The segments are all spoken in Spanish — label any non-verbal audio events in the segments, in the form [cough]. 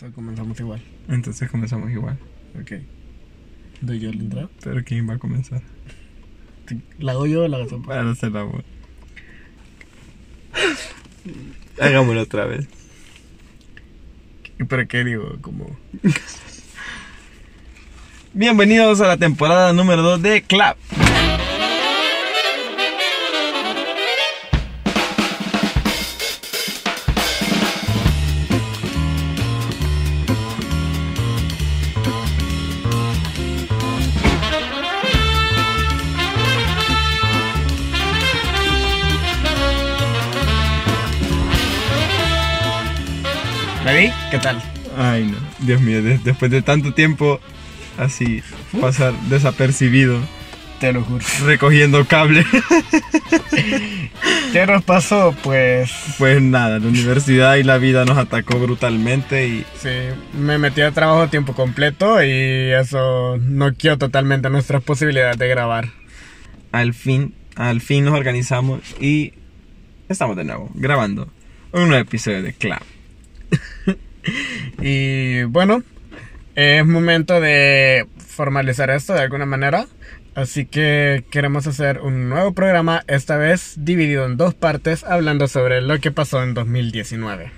So, comenzamos igual. Entonces comenzamos igual. Ok. ¿Doy yo la entrada? Pero ¿quién va a comenzar? ¿La hago yo o la hago tú? Para hacer la voz. [laughs] Hagámoslo otra vez. ¿Pero qué digo? Como... [laughs] Bienvenidos a la temporada número 2 de Clap. Dios mío, de- después de tanto tiempo así pasar desapercibido, Te lo juro. recogiendo cable. ¿Qué nos pasó? Pues... Pues nada, la universidad y la vida nos atacó brutalmente y Sí, me metí a trabajo a tiempo completo y eso noqueó totalmente nuestras posibilidades de grabar. al fin, al fin nos organizamos y estamos de nuevo grabando un nuevo episodio de Clap. [laughs] [laughs] Y bueno, es momento de formalizar esto de alguna manera. Así que queremos hacer un nuevo programa, esta vez dividido en dos partes, hablando sobre lo que pasó en 2019.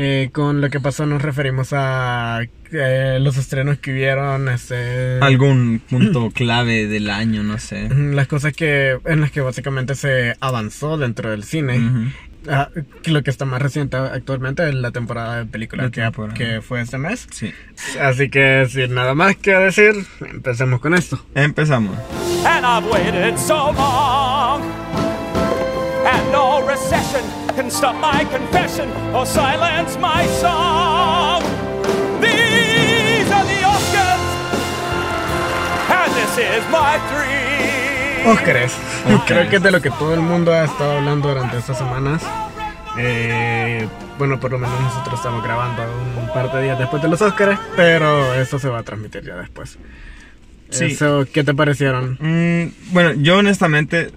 Eh, con lo que pasó nos referimos a eh, los estrenos que hubieron, este, Algún punto [clears throat] clave del año, no sé. las cosas que en las que básicamente se avanzó dentro del cine. Ujú. Ah, lo que está más reciente actualmente es la temporada de películas La que, temporada. que fue este mes. Sí. Así que sin nada más que decir, empecemos con esto. Empezamos. and I've waited so long. And no recession can stop my confession or silence my song. These are the Oscars, and this is my dream. Óscares. Creo que es de lo que todo el mundo ha estado hablando durante estas semanas. Eh, bueno, por lo menos nosotros estamos grabando un par de días después de los Óscares, pero eso se va a transmitir ya después. Sí. Eso, ¿Qué te parecieron? Mm, bueno, yo honestamente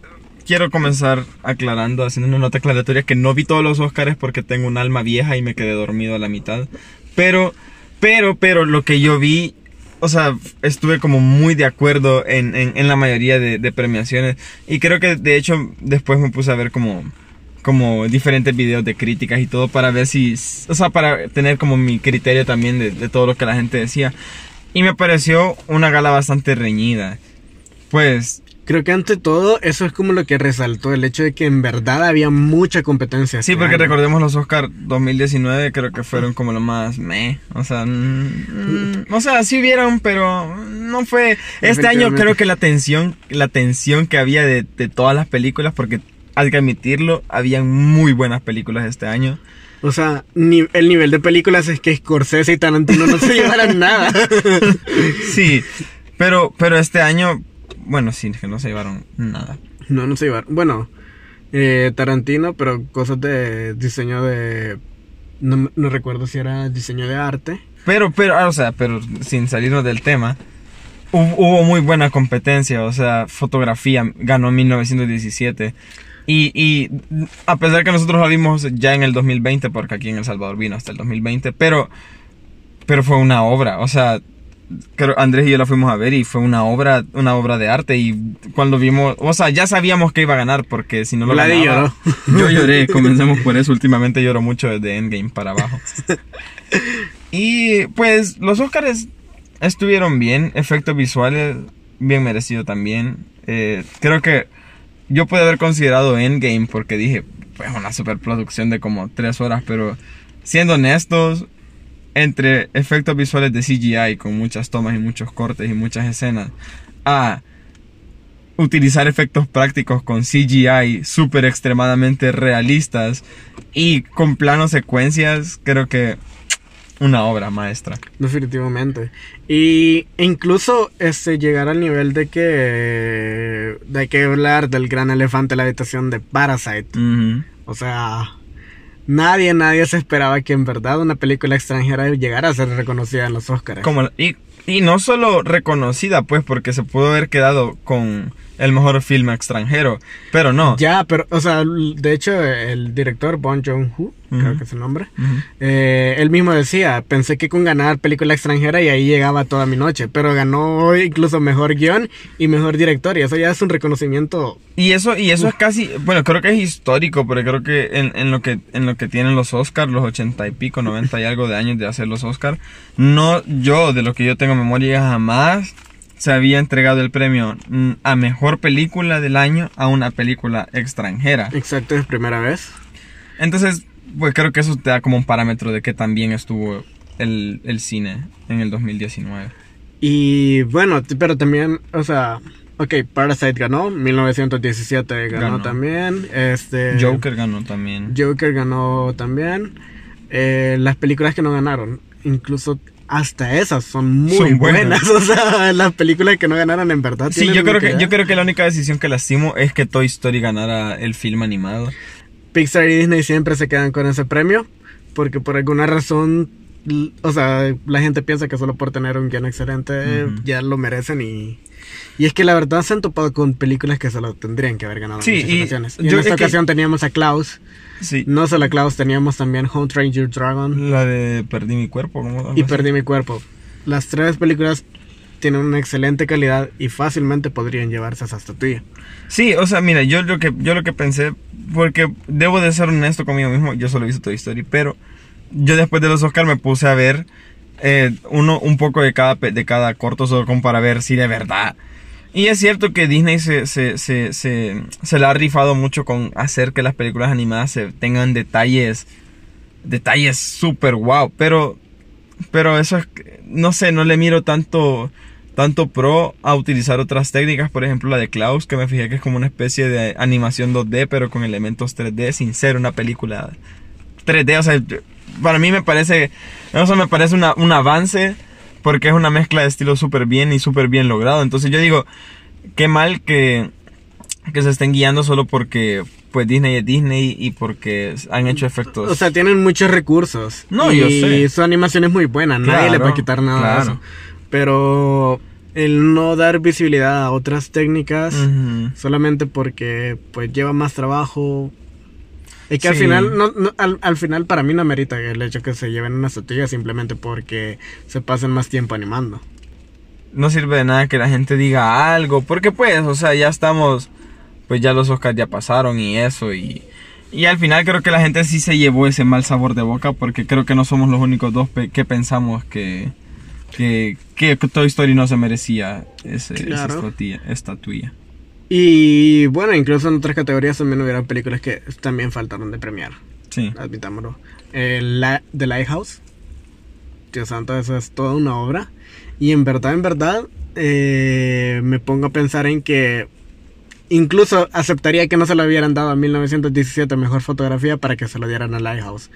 quiero comenzar aclarando, haciendo una nota aclaratoria que no vi todos los Oscars porque tengo un alma vieja y me quedé dormido a la mitad. Pero, pero, pero lo que yo vi, o sea, estuve como muy de acuerdo en, en, la mayoría de, de premiaciones. Y creo que de hecho después me puse a ver como como diferentes videos de críticas y todo para ver si, o sea, para tener como mi criterio también de, de todo lo que la gente decía. Y me pareció una gala bastante reñida. Pues Creo que ante todo eso es como lo que resaltó el hecho de que en verdad había mucha competencia. Sí, este porque año. recordemos los Oscar 2019, creo que fueron como lo más meh. O sea, mm, mm, o sea, sí hubieron, pero no fue. Este año creo que la tensión, la tensión que había de, de todas las películas, porque hay que admitirlo, habían muy buenas películas este año. O sea, ni- el nivel de películas es que Scorsese y Tarantino no se [laughs] llevaran nada. Sí, pero, pero este año, bueno, sí, que no se llevaron nada. No, no se llevaron. Bueno, eh, Tarantino, pero cosas de diseño de... No, no recuerdo si era diseño de arte. Pero, pero, ah, o sea, pero sin salirnos del tema, hu- hubo muy buena competencia, o sea, fotografía ganó 1917. Y, y a pesar que nosotros la vimos ya en el 2020, porque aquí en El Salvador vino hasta el 2020, pero, pero fue una obra, o sea, creo Andrés y yo la fuimos a ver y fue una obra, una obra de arte y cuando vimos, o sea, ya sabíamos que iba a ganar porque si no lo Vladi ganaba, [laughs] yo lloré, comencemos por eso, últimamente lloro mucho desde Endgame para abajo. [laughs] Y pues los Oscars estuvieron bien, efectos visuales bien merecido también. Eh, creo que yo pude haber considerado Endgame porque dije, pues una superproducción de como tres horas, pero siendo honestos, entre efectos visuales de CGI con muchas tomas y muchos cortes y muchas escenas, a utilizar efectos prácticos con CGI súper extremadamente realistas y con planos secuencias, creo que una obra maestra. Definitivamente. Y incluso este llegar al nivel de que de que hablar del gran elefante en la habitación de Parasite. O sea, nadie, nadie se esperaba que en verdad una película extranjera llegara a ser reconocida en los Oscars. Como, y, y no solo reconocida, pues, porque se pudo haber quedado con el mejor filme extranjero. Pero no. Ya, pero, o sea, de hecho, el director Bon Joon-ho, creo que es el nombre, eh, él mismo decía, pensé que con ganar película extranjera y ahí llegaba toda mi noche, pero ganó incluso mejor guion y mejor director, y eso ya es un reconocimiento. Y eso, y eso es casi, bueno, creo que es histórico, porque creo que en, en lo que en lo que tienen los Oscars, los ochenta y pico, 90 y algo de años de hacer los Oscars, no, yo, de lo que yo tengo memoria, jamás se había entregado el premio mm, a mejor película del año a una película extranjera. Exacto, es primera vez. Entonces, pues creo que eso te da como un parámetro de que también estuvo el, el cine en el 2019. Y bueno, pero también, o sea, ok, Parasite ganó, 1917 ganó, Ganó. también, este... Joker ganó también. Joker ganó también. Eh, las películas que no ganaron, incluso hasta esas son muy Son buenas. buenas. [laughs] O sea, las películas que no ganaron en verdad. Sí, yo creo, que, yo creo que la única decisión que lastimo es que Toy Story ganara el film animado. Pixar y Disney siempre se quedan con ese premio porque por alguna razón, o sea, la gente piensa que solo por tener un guion excelente ya lo merecen y... Y es que la verdad se han topado con películas que se lo tendrían que haber ganado Sí, en muchas y ocasiones. Y yo- en es esta que- ocasión teníamos a Klaus. Sí. No solo a Klaus, teníamos también Home Train Your Dragon. La de Perdí mi cuerpo. ¿cómo? Algo y. Perdí mi cuerpo. Las tres películas tienen una excelente calidad y fácilmente podrían llevarse esa estatuilla. Sí, o sea, mira, yo lo que yo lo que pensé, porque debo de ser honesto conmigo mismo, yo solo visto Toy Story, pero yo después de los Oscar me puse a ver eh, uno un poco de cada de cada corto como para ver si de verdad. Y es cierto que Disney se, se, se, se, se la ha rifado mucho con hacer que las películas animadas se tengan detalles detalles súper wow, pero pero eso es no sé, no le miro tanto tanto pro a utilizar otras técnicas, por ejemplo la de Klaus, que me fijé que es como una especie de animación 2D, pero con elementos 3D, sin ser una película 3D. O sea, para mí me parece, eso me parece una- un avance, porque es una mezcla de estilos súper bien y súper bien logrado. Entonces yo digo, qué mal que, que se estén guiando solo porque pues Disney es Disney y porque han hecho efectos. O sea, tienen muchos recursos. No, y yo sé. su animación es muy buena, nadie le va a Claro, quitar nada de claro. eso. Pero el no dar visibilidad a otras técnicas Ujú. solamente porque pues lleva más trabajo. Es que al Sí. final, no, no- al, al final para mí no merita el hecho que se lleven una estatuilla simplemente porque se pasen más tiempo animando. no sirve de nada que la gente diga algo, porque pues, o sea, ya estamos, pues ya los Oscars ya pasaron y eso, y, y al final creo que la gente sí se llevó ese mal sabor de boca, porque creo que no somos los únicos dos pe- que pensamos que, que, que Toy Story no se merecía ese, esa Claro. estatuilla, estatuilla. Y bueno, incluso en otras categorías también hubieron películas que también faltaron de premiar. Sí. admitámoslo. El la, The Lighthouse. Dios santo, eso es toda una obra. Y en verdad, en verdad, eh, me pongo a pensar en que incluso aceptaría que no se lo hubieran dado a 1917 mejor fotografía para que se lo dieran a Lighthouse.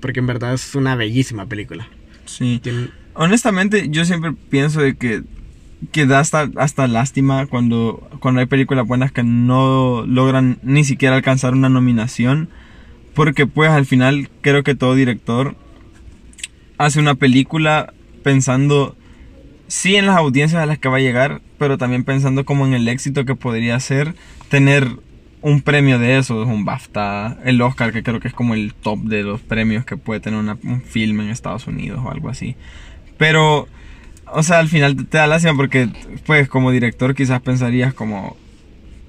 Porque en verdad es una bellísima película. Sí. Tiene- Honestamente, yo siempre pienso de que, que da hasta, hasta lástima cuando, cuando hay películas buenas que no logran ni siquiera alcanzar una nominación. Porque pues al final creo que todo director hace una película pensando sí en las audiencias a las que va a llegar, pero también pensando como en el éxito que podría ser tener un premio de eso, un BAFTA, el Oscar, que creo que es como el top de los premios que puede tener una- un film en Estados Unidos o algo así. Pero, o sea, al final te, te da lástima porque, pues, como director quizás pensarías como,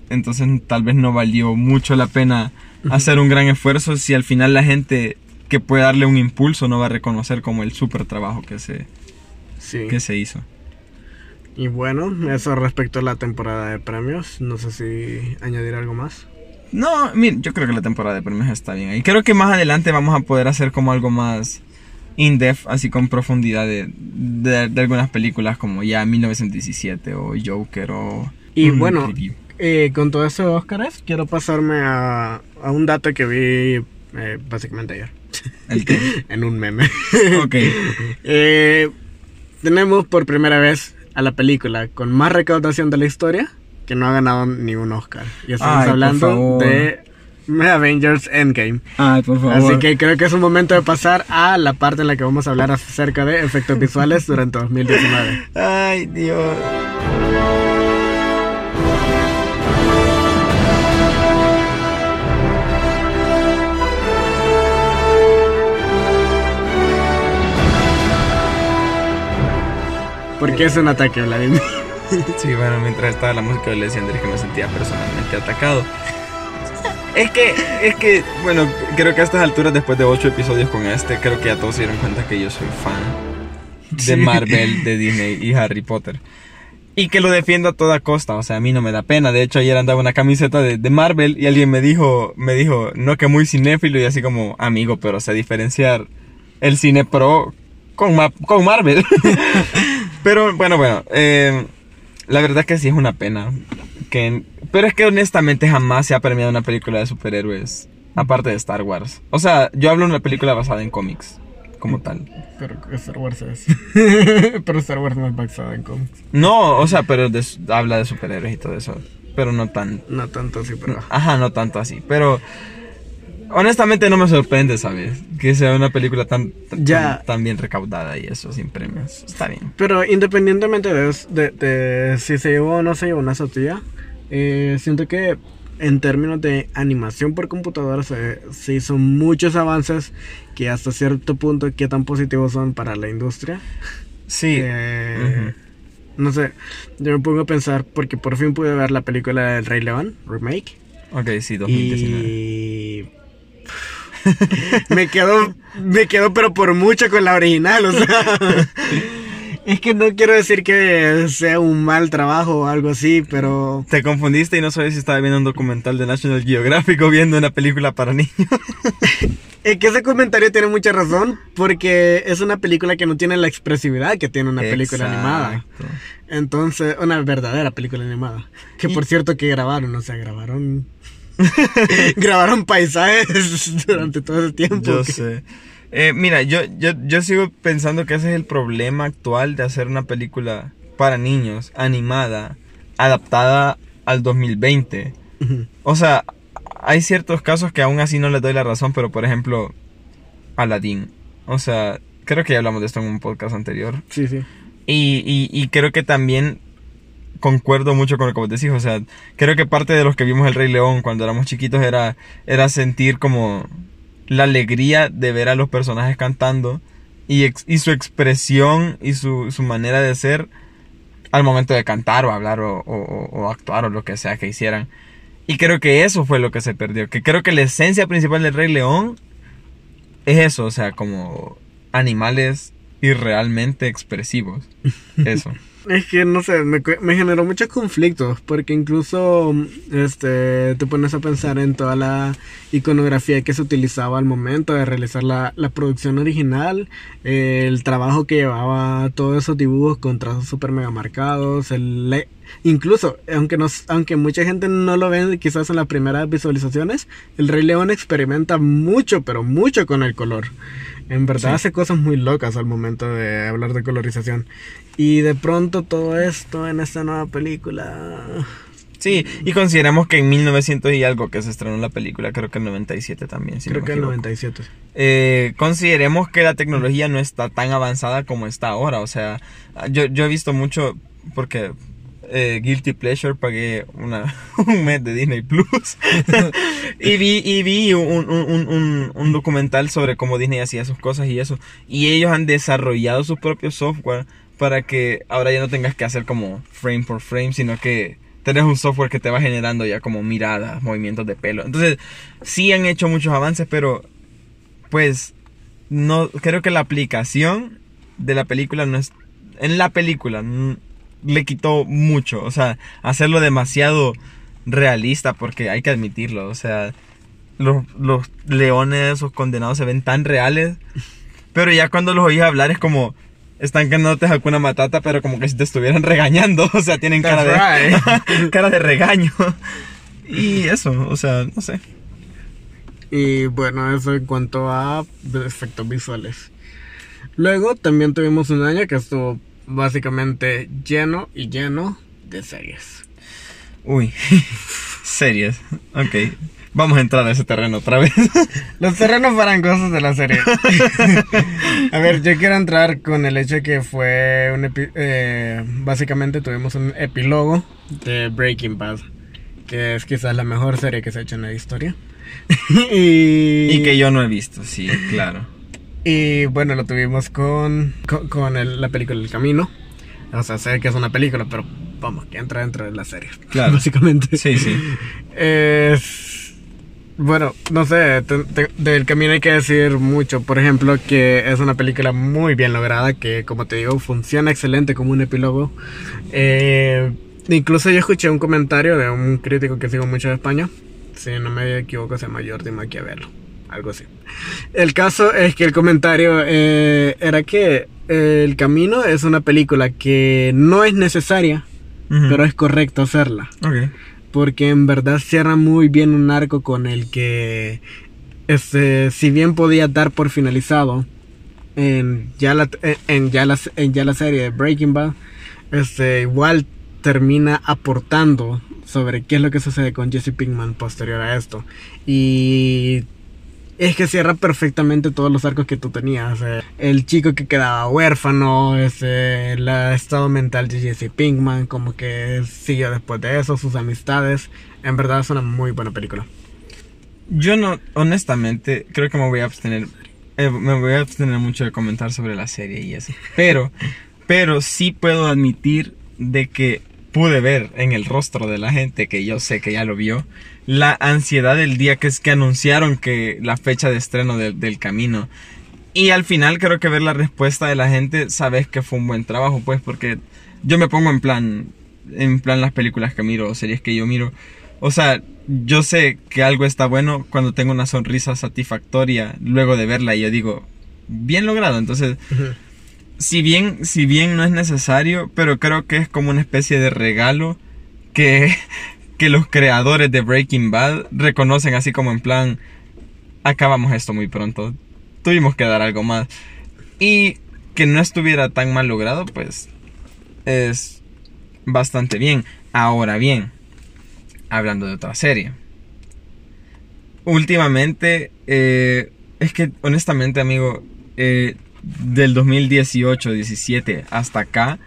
entonces tal vez no valió mucho la pena hacer un gran esfuerzo si al final la gente que puede darle un impulso no va a reconocer como el súper trabajo que se, Sí. que se hizo. Y bueno, eso respecto a la temporada de premios. No sé si añadir algo más. No, mira, yo creo que la temporada de premios está bien. Y creo que más adelante vamos a poder hacer como algo más in-depth, así con profundidad de, de, de algunas películas como ya 1917 o Joker o... Y bueno. Eh, con todo eso de Óscares, quiero pasarme a, a un dato que vi eh, básicamente ayer. El que... [laughs] en un meme. ok. [laughs] Eh, tenemos por primera vez a la película con más recaudación de la historia que no ha ganado ni un Oscar. Y estamos Ay, hablando de Avengers Endgame. Ay, por favor. Así que creo que es un momento de pasar a la parte en la que vamos a hablar acerca de efectos visuales durante 2019. Ay, Dios. Porque es un ataque, Vladimir. Sí, bueno, mientras estaba la música, yo le decía a Andrés que me sentía personalmente atacado. Es que, es que, bueno, creo que a estas alturas, después de ocho episodios con este, creo que ya todos se dieron cuenta que yo soy fan de. Marvel, de Disney y Harry Potter. Y que lo defiendo a toda costa, o sea, a mí no me da pena. De hecho, ayer andaba una camiseta de, de Marvel y alguien me dijo, me dijo, no que muy cinéfilo y así como, amigo, pero sé diferenciar el cine pro con, Ma- con Marvel. [laughs] pero bueno, bueno, eh, la verdad que sí es una pena. Que, pero es que honestamente jamás se ha premiado una película de superhéroes, aparte de Star Wars. O sea, yo hablo de una película basada en cómics, como tal. Pero Star Wars es. [laughs] Pero Star Wars no es basado en cómics. No, o sea, pero de- habla de superhéroes y todo eso. Pero no tan. No tanto así, pero. Ajá, no tanto así. Pero. Honestamente no me sorprende, ¿sabes? Que sea una película tan, tan, Ya. tan bien recaudada y eso, sin premios. Está bien. Pero independientemente de, de- de si se llevó o no se llevó una sotilla, eh, siento que en términos de animación por computadora se, se hizo muchos avances que hasta cierto punto qué tan positivos son para la industria. Sí. Eh, No sé, yo me pongo a pensar porque por fin pude ver la película del Rey León, remake. Ok, sí, 2019. Y [laughs] me quedo, me quedo pero por mucho con la original, o sea. [laughs] Es que no quiero decir que sea un mal trabajo o algo así, pero Te confundiste y no sabes si estaba viendo un documental de National Geographic o viendo una película para niños. [laughs] es que ese comentario tiene mucha razón porque es una película que no tiene la expresividad que tiene una película animada. Entonces, una verdadera película animada. Que por cierto que grabaron, o sea, grabaron [laughs] grabaron paisajes [laughs] durante todo ese tiempo. Yo que- sé. Eh, mira, yo, yo, yo sigo pensando que ese es el problema actual de hacer una película para niños, animada, adaptada al 2020. Ujú. O sea, hay ciertos casos que aún así no les doy la razón, pero por ejemplo, Aladdin. O sea, creo que ya hablamos de esto en un podcast anterior. Sí, sí. Y, y, y creo que también concuerdo mucho con lo que vos decís. O sea, creo que parte de los que vimos El Rey León cuando éramos chiquitos era, era sentir como la alegría de ver a los personajes cantando y, ex- y su expresión y su, su manera de ser al momento de cantar o hablar o, o- o- o actuar o lo que sea que hicieran. Y creo que eso fue lo que se perdió. Que creo que la esencia principal del Rey León es eso, o sea, como animales irrealmente expresivos. [laughs] Eso. Es que no sé, me, me generó muchos conflictos porque incluso este te pones a pensar en toda la iconografía que se utilizaba al momento de realizar la, la producción original, eh, el trabajo que llevaba todos esos dibujos con trazos super mega marcados, el incluso aunque nos, aunque mucha gente no lo ve quizás en las primeras visualizaciones, el Rey León experimenta mucho, pero mucho con el color. En verdad Sí. hace cosas muy locas al momento de hablar de colorización. Y de pronto todo esto en esta nueva película. Sí, y consideramos que en 1900 y algo que se estrenó la película, creo que el 97 también. si no creo me que equivoco. 97. Eh, consideremos que la tecnología no está tan avanzada como está ahora. O sea, yo, yo he visto mucho porque eh, Guilty Pleasure pagué una, [laughs] un mes de Disney Plus [laughs] y vi, y vi un- un- un- un documental sobre cómo Disney hacía sus cosas y eso. Y ellos han desarrollado su propio software para que ahora ya no tengas que hacer como frame por frame, sino que tenés un software que te va generando ya como miradas, movimientos de pelo. Entonces, sí han hecho muchos avances, pero pues no creo que la aplicación de la película no es en la película le quitó mucho, o sea, hacerlo demasiado realista porque hay que admitirlo, o sea, los, los leones esos condenados se ven tan reales, [laughs] pero ya cuando los oís hablar es como están cantándote Hakuna Matata, pero como que si te estuvieran regañando, [laughs] o sea, tienen cara de [laughs] cara de regaño. Y eso, o sea, no sé. Y bueno, eso en cuanto a efectos visuales. Luego también tuvimos un año que estuvo básicamente lleno y lleno de series. Uy, [laughs] series. Ok, vamos a entrar a ese terreno otra vez. [laughs] Los terrenos para cosas de la serie. [laughs] a ver, yo quiero entrar con el hecho de que fue un epi- eh, básicamente tuvimos un epílogo de Breaking Bad, que es quizás la mejor serie que se ha hecho en la historia. [laughs] y, Y que yo no he visto, sí, claro. y bueno, lo tuvimos con, con, con el- la película El Camino. O sea, sé que es una película, pero vamos, que entra dentro de la serie. Claro. Básicamente. Sí, sí. Es. Bueno, no sé, te- te- del camino hay que decir mucho. Por ejemplo, que es una película muy bien lograda, que como te digo, funciona excelente como un epílogo. Eh, incluso yo escuché un comentario de un crítico que sigo mucho de España, si no me equivoco, se llama Jordi Maquiavelo, algo así. El caso es que el comentario eh, era que El Camino es una película que no es necesaria, pero es correcto hacerla Ok. Porque en verdad cierra muy bien un arco con el que este si bien podía dar por finalizado en ya la en- ya en ya la serie de Breaking Bad este igual termina aportando sobre qué es lo que sucede con Jesse Pinkman posterior a esto. Y es que cierra perfectamente todos los arcos que tú tenías. eh, el chico que quedaba huérfano, ese, el estado mental de Jesse Pinkman, como que siguió después de eso, sus amistades. En verdad es una muy buena película. Yo no, honestamente, creo que me voy a abstener. eh, me voy a abstener mucho de comentar sobre la serie y eso. Pero, [laughs] pero sí puedo admitir de que pude ver en el rostro de la gente, que yo sé que ya lo vio, la ansiedad del día que es que anunciaron que la fecha de estreno del- del camino. Y al final creo que ver la respuesta de la gente, sabes que fue un buen trabajo, pues, porque yo me pongo en plan, en plan las películas que miro o series que yo miro. O sea, yo sé que algo está bueno cuando tengo una sonrisa satisfactoria luego de verla y yo digo, bien logrado. Entonces, si bien, si bien no es necesario, pero creo que es como una especie de regalo que, que los creadores de Breaking Bad reconocen así como en plan, acabamos esto muy pronto, tuvimos que dar algo más. Y que no estuviera tan mal logrado, pues es bastante bien. Ahora bien, hablando de otra serie. Últimamente, eh, es que honestamente, amigo, eh, del 2018-17 hasta acá,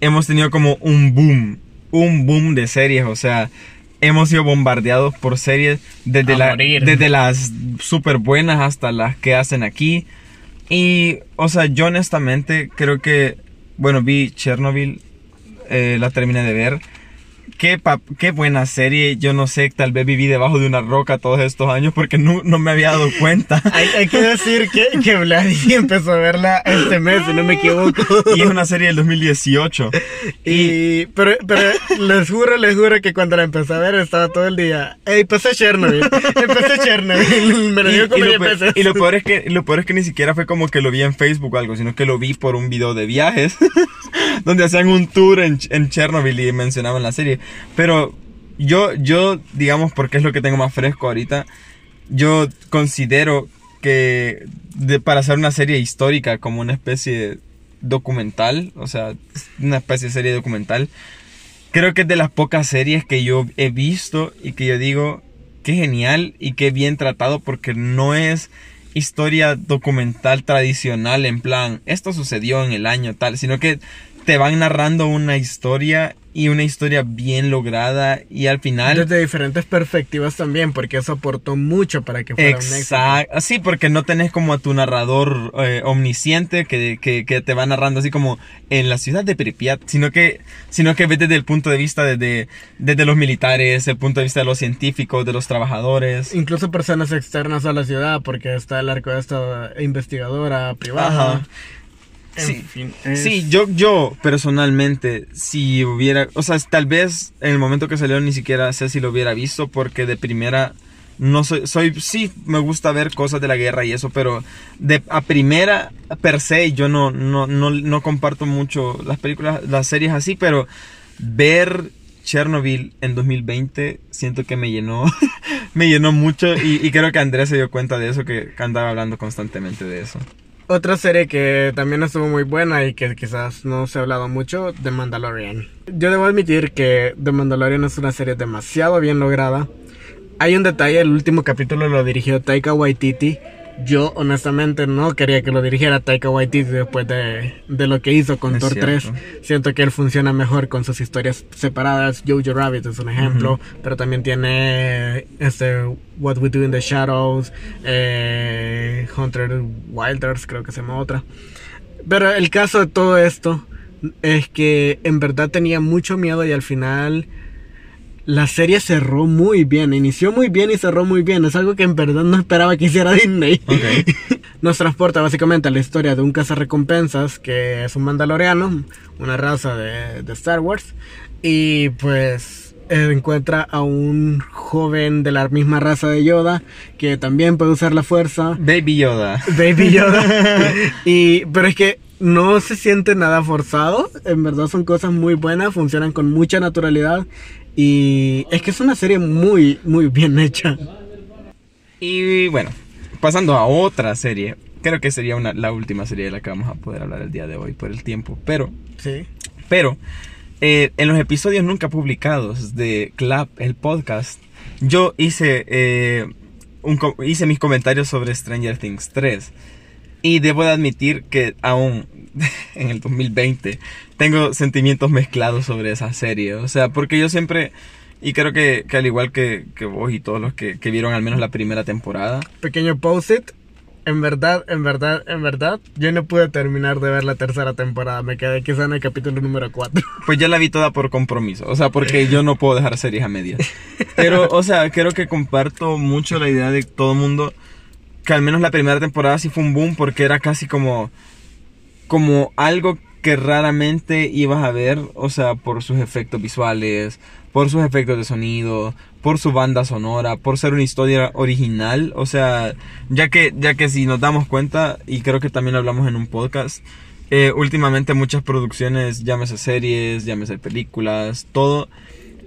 hemos tenido como un boom, un boom de series, o sea, hemos sido bombardeados por series desde, la- desde las super buenas hasta las que hacen aquí. Y, o sea, yo honestamente creo que, bueno, vi Chernobyl, eh, la terminé de ver. Qué, qué buena serie, yo no sé, tal vez viví debajo de una roca todos estos años porque no, no me había dado cuenta. [laughs] Hay, hay que decir que, que Vladi [laughs] empezó a verla este mes, si no me equivoco. [laughs] Y es una serie del 2018. Y, pero, pero les juro, les juro que cuando la empecé a ver estaba todo el día. Ey, empecé Chernobyl. Empecé Chernobyl. Me lo Y, digo y como lo, 10 pe- veces. y lo peor es que lo peor es que ni siquiera fue como que lo vi en Facebook o algo, sino que lo vi por un video de viajes donde hacían un tour en, en Chernobyl y mencionaban la serie. Pero yo yo digamos porque es lo que tengo más fresco ahorita, yo considero que de, para hacer una serie histórica como una especie documental, o sea, una especie de serie documental, creo que es de las pocas series que yo he visto y que yo digo, qué genial y qué bien tratado porque no es historia documental tradicional en plan, esto sucedió en el año tal, sino que te van narrando una historia y una historia bien lograda y al final... Desde diferentes perspectivas también, porque eso aportó mucho para que fuera un. Exacto, sí, porque no tenés como a tu narrador eh, omnisciente que, que, que te va narrando así como en la ciudad de Pripyat, sino que, sino que ves desde el punto de vista desde, desde los militares, el punto de vista de los científicos, de los trabajadores. Incluso personas externas a la ciudad, porque está el arco de esta investigadora privada. Ajá. En Sí, fin, es- sí, yo, yo personalmente, si hubiera, o sea, tal vez en el momento que salió ni siquiera sé si lo hubiera visto porque de primera no soy, soy, sí, me gusta ver cosas de la guerra y eso, pero de a primera per se yo no, no, no, no comparto mucho las películas, las series así, pero ver Chernobyl en 2020 siento que me llenó, [laughs] me llenó mucho y, y creo que Andrés se dio cuenta de eso, que andaba hablando constantemente de eso. Otra serie que también estuvo muy buena y que quizás no se ha hablado mucho, The Mandalorian. Yo debo admitir que The Mandalorian es una serie demasiado bien lograda. Hay un detalle, el último capítulo lo dirigió Taika Waititi. Yo honestamente no quería que lo dirigiera Taika Waititi después de, de lo que hizo con Es Thor 3. cierto. Siento que él funciona mejor con sus historias separadas. Jojo Rabbit es un ejemplo, pero también tiene este What We Do in the Shadows, eh, Hunter Wilders, creo que se llama otra. Pero el caso de todo esto es que en verdad tenía mucho miedo y al final la serie cerró muy bien. Inició muy bien y cerró muy bien. Es algo que en verdad no esperaba que hiciera [laughs] Disney. Ok. [laughs] Nos transporta básicamente a la historia de un cazarrecompensas que es un mandaloriano, una raza de, de Star Wars. Y pues eh, encuentra a un joven de la misma raza de Yoda que también puede usar la fuerza. Baby Yoda. Baby Yoda. [laughs] y, pero es que no se siente nada forzado. En verdad son cosas muy buenas, funcionan con mucha naturalidad. Y es que es una serie muy, muy bien hecha. Y bueno, pasando a otra serie. Creo que sería una, la última serie de la que vamos a poder hablar el día de hoy por el tiempo. Pero, Sí. pero, eh, en los episodios nunca publicados de Clap, el podcast, yo hice, eh, un hice mis comentarios sobre Stranger Things 3. Y debo de admitir que aún [laughs] en el 2020 tengo sentimientos mezclados sobre esa serie. O sea, porque yo siempre, y creo que, que al igual que, que vos y todos los que, que vieron al menos la primera temporada, Pequeño post-it. En verdad, en verdad, en verdad, yo no pude terminar de ver la tercera temporada. Me quedé quizá en el capítulo número 4. [laughs] Pues ya la vi toda por compromiso, o sea, porque yo no puedo dejar series a medias. Pero, o sea, creo que comparto mucho la idea de todo el mundo que al menos la primera temporada sí fue un boom porque era casi como como algo que raramente ibas a ver, o sea, por sus efectos visuales, por sus efectos de sonido, por su banda sonora, por ser una historia original, o sea, ya que ya que si nos damos cuenta y creo que también hablamos en un podcast, eh, últimamente muchas producciones, llámese series, llámese películas, todo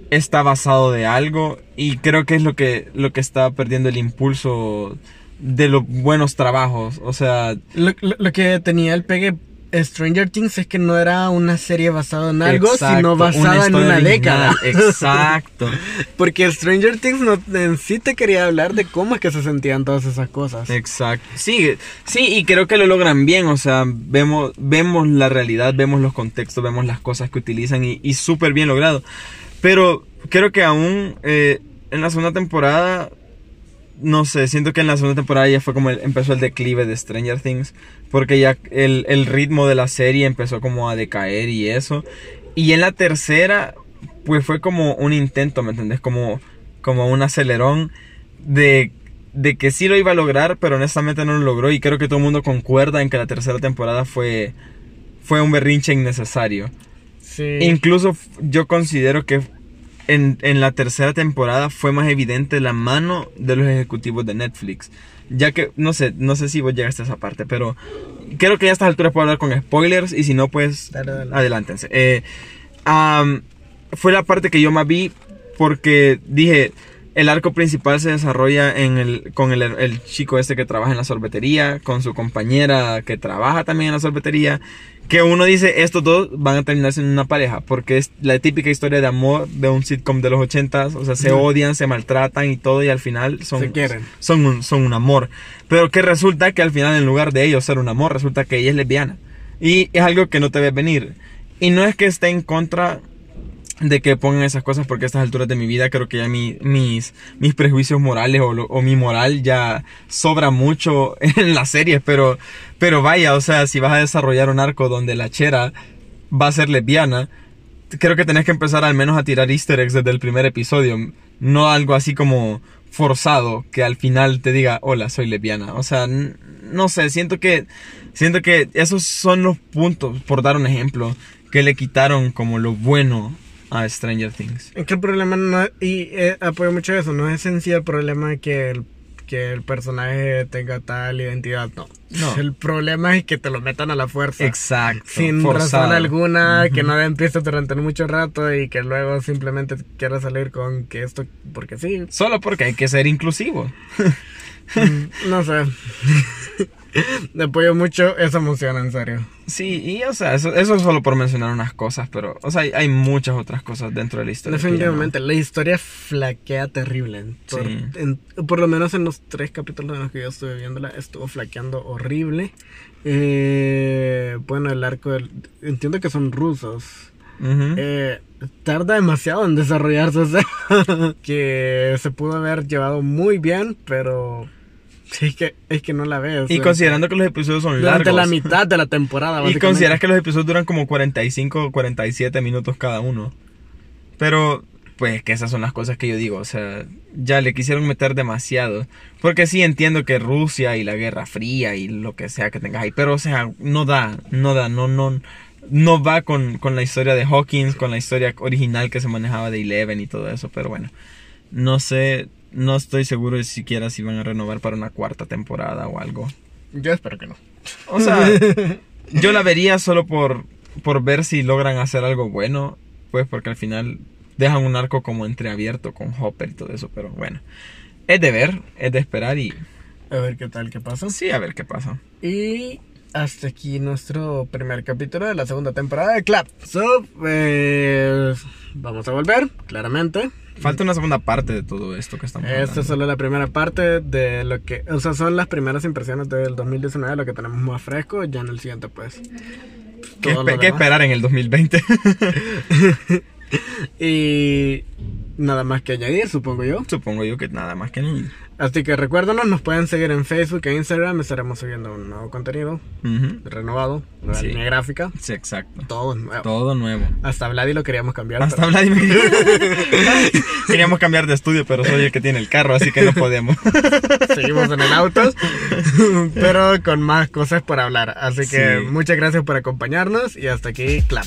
está basado de algo y creo que es lo que lo que está perdiendo el impulso de los buenos trabajos, o sea, Lo, lo- lo que tenía el pegue Stranger Things es que no era una serie basada en algo, Exacto, sino basada en una original, década. [laughs] Exacto. Porque Stranger Things no, en sí te quería hablar de cómo es que se sentían todas esas cosas. Exacto. Sí, sí, y creo que lo logran bien. O sea, vemos, vemos la realidad, vemos los contextos, vemos las cosas que utilizan y, y súper bien logrado. Pero creo que aún eh, en la segunda temporada, no sé, siento que en la segunda temporada ya fue como el- empezó el declive de Stranger Things. Porque ya el, el ritmo de la serie empezó como a decaer y eso. Y en la tercera, pues fue como un intento, ¿me entendés? Como, como un acelerón de, de que sí lo iba a lograr, pero honestamente no lo logró. Y creo que todo el mundo concuerda en que la tercera temporada fue, fue un berrinche innecesario. Sí. Incluso yo considero que en, en la tercera temporada fue más evidente la mano de los ejecutivos de Netflix. Ya que, no sé, no sé si vos llegaste a esa parte, pero creo que ya a estas alturas puedo hablar con spoilers y si no, pues Dale, dale. adelántense. Eh, fue la parte que yo más vi porque dije, el arco principal se desarrolla en el, con el, el chico este que trabaja en la sorbetería, con su compañera que trabaja también en la sorbetería, que uno dice, estos dos van a terminar siendo una pareja, porque es la típica historia de amor de un sitcom de los ochentas, o sea, se odian, se maltratan y todo, y al final son, Se quieren. son, un, son un amor. Pero que resulta que al final, en lugar de ellos ser un amor, resulta que ella es lesbiana. Y es algo que no te ves venir. Y no es que esté en contra de que pongan esas cosas porque a estas alturas de mi vida creo que ya mi- mis, mis prejuicios morales o, mi moral ya sobra mucho [laughs] en las series, pero, pero vaya, o sea, si vas a desarrollar un arco donde la chera va a ser lesbiana, creo que tenés que empezar al menos a tirar easter eggs desde el primer episodio, no algo así como forzado que al final te diga, hola, soy lesbiana. O sea, no sé, siento que, siento que esos son los puntos, por dar un ejemplo, que le quitaron como lo bueno a Stranger Things. Es que el problema no y eh, apoyo mucho eso, no es en sí el problema que el, que el personaje tenga tal identidad, no. No. El problema es que te lo metan a la fuerza. Exacto. Sin forzado. razón alguna, que Ujú. no den pistas durante mucho rato y que luego simplemente quiera salir con que esto, porque sí, Solo porque hay que ser inclusivo. Mm, no sé. [laughs] [laughs] apoyo mucho esa emoción, en serio. Sí, y o sea, eso, eso es solo por mencionar unas cosas, pero, o sea, hay, hay muchas otras cosas dentro de la historia. ya no- Definitivamente, la historia flaquea terrible. Por, Sí. en- por lo menos en los tres capítulos en los que yo estuve viéndola, estuvo flaqueando horrible. Eh, bueno, el arco del- Entiendo que son rusos. Ujú. Eh, tarda demasiado en desarrollarse, [laughs] o sea, que se pudo haber llevado muy bien, pero Sí, es que, es que no la ves. Y durante- considerando que los episodios son durante largos. la mitad de la temporada, [laughs] Y consideras que los episodios duran como 45 o 47 minutos cada uno. Pero, pues, que esas son las cosas que yo digo. O sea, ya le quisieron meter demasiado. Porque sí entiendo que Rusia y la Guerra Fría y lo que sea que tengas ahí. Pero, o sea, no da, no da, no, no. No va con, con la historia de Hawkins, con la historia original que se manejaba de Eleven y todo eso. Pero bueno, no sé, no estoy seguro de siquiera si van a renovar para una cuarta temporada o algo. Yo espero que no. O sea, [laughs] yo la vería solo por, por ver si logran hacer algo bueno. Pues porque al final dejan un arco como entreabierto con Hopper y todo eso. Pero bueno, es de ver, es de esperar y A ver qué tal, qué pasa. sí, a ver qué pasa. Y hasta aquí nuestro primer capítulo de la segunda temporada de Clap. So, pues, vamos a volver, claramente. Falta una segunda parte de todo esto que estamos Esta es solo la primera parte de lo que, o sea, son las primeras impresiones del 2019, lo que tenemos más fresco. Ya en el siguiente, pues. ¿Qué, espe- qué esperar en el 2020? [laughs] Y nada más que añadir, supongo yo. Supongo yo que nada más que ni. Así que recuérdanos, nos pueden seguir en Facebook e Instagram. Estaremos subiendo un nuevo contenido Ujú. renovado, nueva Sí. línea gráfica. Sí, exacto. Todo nuevo. Todo nuevo. Hasta Vladi lo queríamos cambiar. Hasta pero Vladimir. [laughs] Queríamos cambiar de estudio, pero soy el que tiene el carro, así que no podemos. [laughs] seguimos en el auto, [laughs] pero con más cosas por hablar. Así que Sí. muchas gracias por acompañarnos y hasta aquí, clap.